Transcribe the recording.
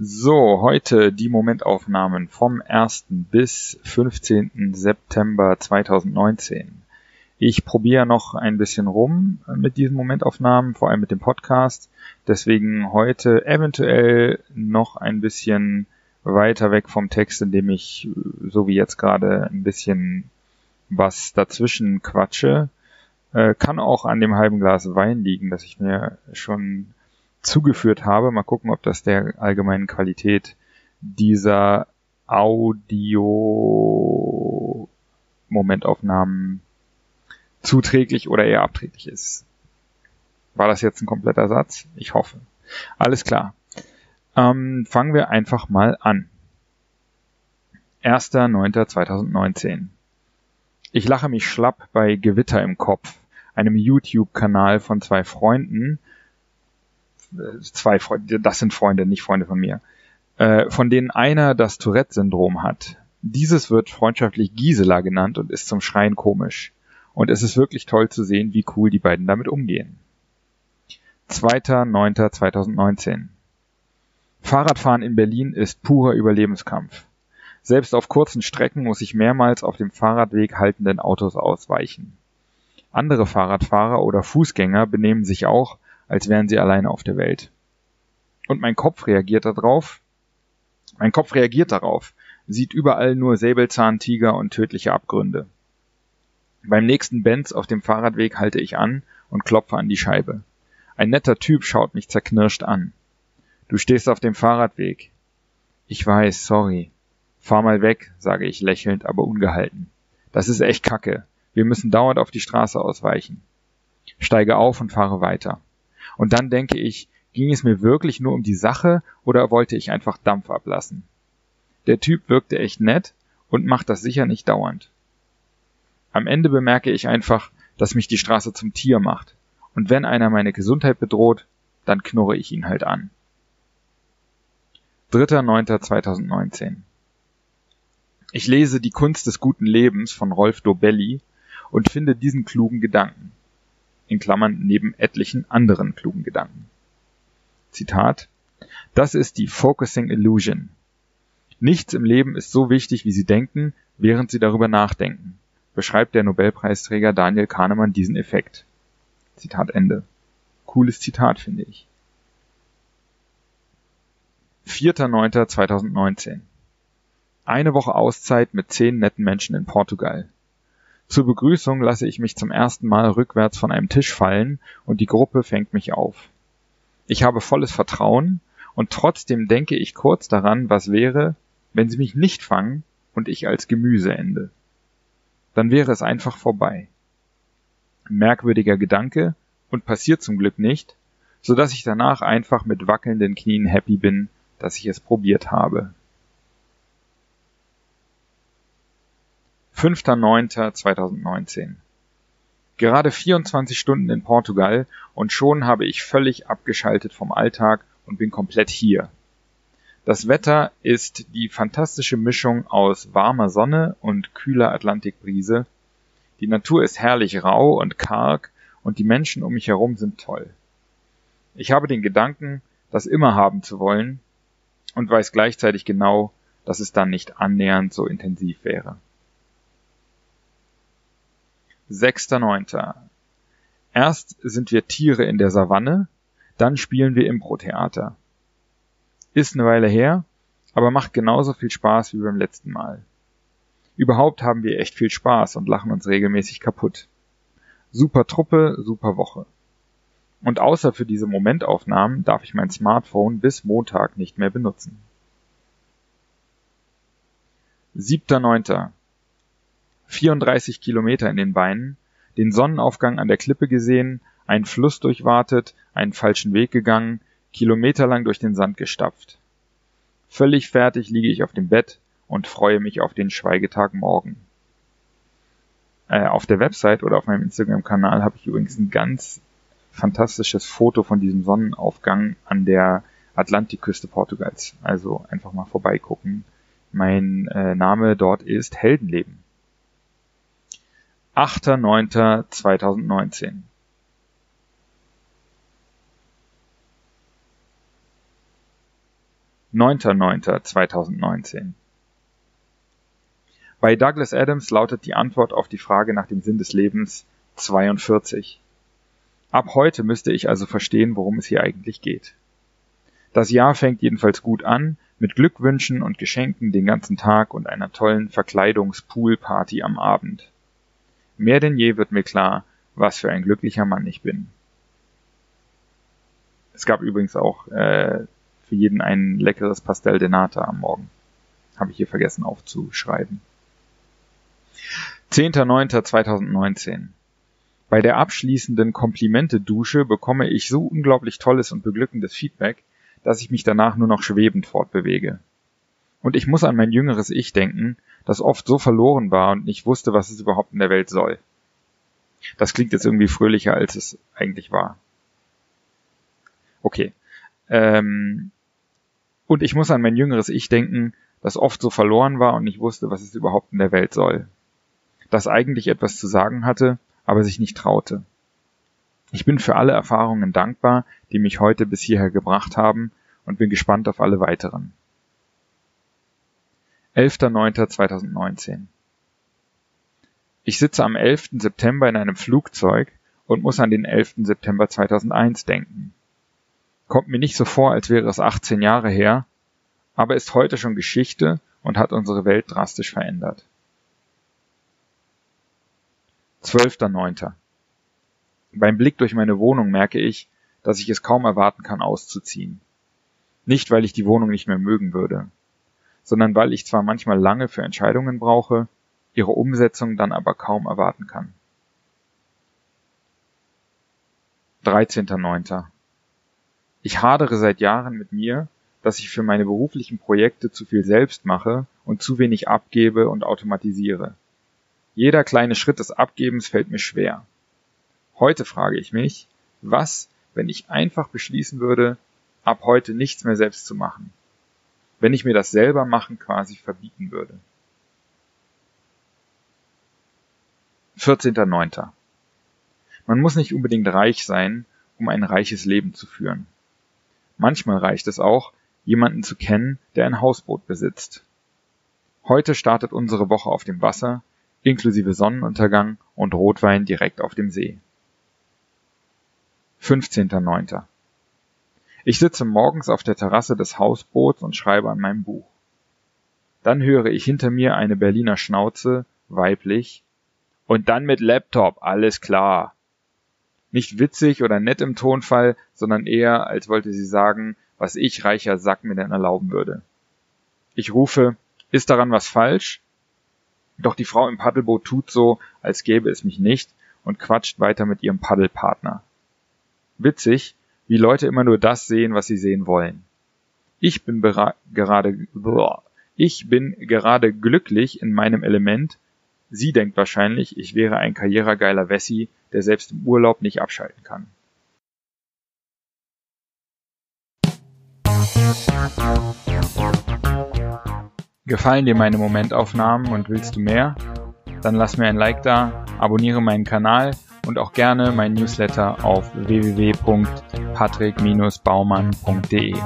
So, heute die Momentaufnahmen vom 1. bis 15. September 2019. Ich probiere noch ein bisschen rum mit diesen Momentaufnahmen, vor allem mit dem Podcast. Deswegen heute eventuell noch ein bisschen weiter weg vom Text, indem ich, so wie jetzt gerade, ein bisschen was dazwischen quatsche. Äh, kann auch an dem halben Glas Wein liegen, das ich mir schon zugeführt habe. Mal gucken, ob das der allgemeinen Qualität dieser Audio-Momentaufnahmen zuträglich oder eher abträglich ist. War das jetzt ein kompletter Satz? Ich hoffe. Alles klar. Ähm, fangen wir einfach mal an. 1.9.2019. Ich lache mich schlapp bei Gewitter im Kopf, einem YouTube-Kanal von zwei Freunden, zwei Freunde, das sind Freunde, nicht Freunde von mir, äh, von denen einer das Tourette-Syndrom hat. Dieses wird freundschaftlich Gisela genannt und ist zum Schreien komisch. Und es ist wirklich toll zu sehen, wie cool die beiden damit umgehen. 2.9.2019 Fahrradfahren in Berlin ist purer Überlebenskampf. Selbst auf kurzen Strecken muss ich mehrmals auf dem Fahrradweg haltenden Autos ausweichen. Andere Fahrradfahrer oder Fußgänger benehmen sich auch, als wären sie alleine auf der Welt. Und mein Kopf reagiert darauf. Mein Kopf reagiert darauf, sieht überall nur Säbelzahntiger und tödliche Abgründe. Beim nächsten Benz auf dem Fahrradweg halte ich an und klopfe an die Scheibe. Ein netter Typ schaut mich zerknirscht an. Du stehst auf dem Fahrradweg. Ich weiß, sorry. Fahr mal weg, sage ich lächelnd, aber ungehalten. Das ist echt kacke. Wir müssen dauernd auf die Straße ausweichen. Steige auf und fahre weiter. Und dann denke ich, ging es mir wirklich nur um die Sache oder wollte ich einfach Dampf ablassen? Der Typ wirkte echt nett und macht das sicher nicht dauernd. Am Ende bemerke ich einfach, dass mich die Straße zum Tier macht. Und wenn einer meine Gesundheit bedroht, dann knurre ich ihn halt an. 3.9.2019 Ich lese Die Kunst des guten Lebens von Rolf Dobelli und finde diesen klugen Gedanken in Klammern neben etlichen anderen klugen Gedanken. Zitat Das ist die Focusing Illusion. Nichts im Leben ist so wichtig, wie Sie denken, während Sie darüber nachdenken, beschreibt der Nobelpreisträger Daniel Kahnemann diesen Effekt. Zitat Ende. Cooles Zitat, finde ich. 4.9.2019 Eine Woche Auszeit mit zehn netten Menschen in Portugal. Zur Begrüßung lasse ich mich zum ersten Mal rückwärts von einem Tisch fallen und die Gruppe fängt mich auf. Ich habe volles Vertrauen und trotzdem denke ich kurz daran, was wäre, wenn sie mich nicht fangen und ich als Gemüse ende. Dann wäre es einfach vorbei. Merkwürdiger Gedanke und passiert zum Glück nicht, so dass ich danach einfach mit wackelnden Knien happy bin, dass ich es probiert habe. 5.9.2019 Gerade 24 Stunden in Portugal und schon habe ich völlig abgeschaltet vom Alltag und bin komplett hier. Das Wetter ist die fantastische Mischung aus warmer Sonne und kühler Atlantikbrise. Die Natur ist herrlich rau und karg und die Menschen um mich herum sind toll. Ich habe den Gedanken, das immer haben zu wollen und weiß gleichzeitig genau, dass es dann nicht annähernd so intensiv wäre. 6.9. Erst sind wir Tiere in der Savanne, dann spielen wir Impro-Theater. Ist eine Weile her, aber macht genauso viel Spaß wie beim letzten Mal. Überhaupt haben wir echt viel Spaß und lachen uns regelmäßig kaputt. Super Truppe, super Woche. Und außer für diese Momentaufnahmen darf ich mein Smartphone bis Montag nicht mehr benutzen. 7.9. 34 Kilometer in den Beinen, den Sonnenaufgang an der Klippe gesehen, einen Fluss durchwartet, einen falschen Weg gegangen, kilometerlang durch den Sand gestapft. Völlig fertig liege ich auf dem Bett und freue mich auf den Schweigetag morgen. Äh, auf der Website oder auf meinem Instagram-Kanal habe ich übrigens ein ganz fantastisches Foto von diesem Sonnenaufgang an der Atlantikküste Portugals. Also einfach mal vorbeigucken. Mein äh, Name dort ist Heldenleben. 8.9.2019 9.9.2019 Bei Douglas Adams lautet die Antwort auf die Frage nach dem Sinn des Lebens 42. Ab heute müsste ich also verstehen, worum es hier eigentlich geht. Das Jahr fängt jedenfalls gut an, mit Glückwünschen und Geschenken den ganzen Tag und einer tollen Verkleidungspoolparty am Abend. Mehr denn je wird mir klar, was für ein glücklicher Mann ich bin. Es gab übrigens auch äh, für jeden ein leckeres Pastel de Nata am Morgen. Habe ich hier vergessen aufzuschreiben. 10.09.2019 Bei der abschließenden Komplimente-Dusche bekomme ich so unglaublich tolles und beglückendes Feedback, dass ich mich danach nur noch schwebend fortbewege. Und ich muss an mein jüngeres Ich denken, das oft so verloren war und nicht wusste, was es überhaupt in der Welt soll. Das klingt jetzt irgendwie fröhlicher, als es eigentlich war. Okay. Ähm, und ich muss an mein jüngeres Ich denken, das oft so verloren war und nicht wusste, was es überhaupt in der Welt soll. Das eigentlich etwas zu sagen hatte, aber sich nicht traute. Ich bin für alle Erfahrungen dankbar, die mich heute bis hierher gebracht haben und bin gespannt auf alle weiteren. 11.09.2019 Ich sitze am 11. September in einem Flugzeug und muss an den 11. September 2001 denken. Kommt mir nicht so vor, als wäre es 18 Jahre her, aber ist heute schon Geschichte und hat unsere Welt drastisch verändert. 12.09. Beim Blick durch meine Wohnung merke ich, dass ich es kaum erwarten kann, auszuziehen. Nicht, weil ich die Wohnung nicht mehr mögen würde, sondern weil ich zwar manchmal lange für Entscheidungen brauche, ihre Umsetzung dann aber kaum erwarten kann. 13.09. Ich hadere seit Jahren mit mir, dass ich für meine beruflichen Projekte zu viel selbst mache und zu wenig abgebe und automatisiere. Jeder kleine Schritt des Abgebens fällt mir schwer. Heute frage ich mich, was, wenn ich einfach beschließen würde, ab heute nichts mehr selbst zu machen? Wenn ich mir das selber machen quasi verbieten würde. 14.09. Man muss nicht unbedingt reich sein, um ein reiches Leben zu führen. Manchmal reicht es auch, jemanden zu kennen, der ein Hausboot besitzt. Heute startet unsere Woche auf dem Wasser, inklusive Sonnenuntergang und Rotwein direkt auf dem See. 15.09. Ich sitze morgens auf der Terrasse des Hausboots und schreibe an meinem Buch. Dann höre ich hinter mir eine Berliner Schnauze, weiblich, und dann mit Laptop, alles klar. Nicht witzig oder nett im Tonfall, sondern eher, als wollte sie sagen, was ich, reicher Sack, mir denn erlauben würde. Ich rufe, ist daran was falsch? Doch die Frau im Paddelboot tut so, als gäbe es mich nicht und quatscht weiter mit ihrem Paddelpartner witzig, wie Leute immer nur das sehen, was sie sehen wollen. Ich bin gerade, ich bin gerade glücklich in meinem Element. Sie denkt wahrscheinlich, ich wäre ein karrieregeiler Wessi, der selbst im Urlaub nicht abschalten kann. Gefallen dir meine Momentaufnahmen und willst du mehr? Dann lass mir ein Like da, abonniere meinen Kanal und auch gerne mein Newsletter auf www.patrick-baumann.de.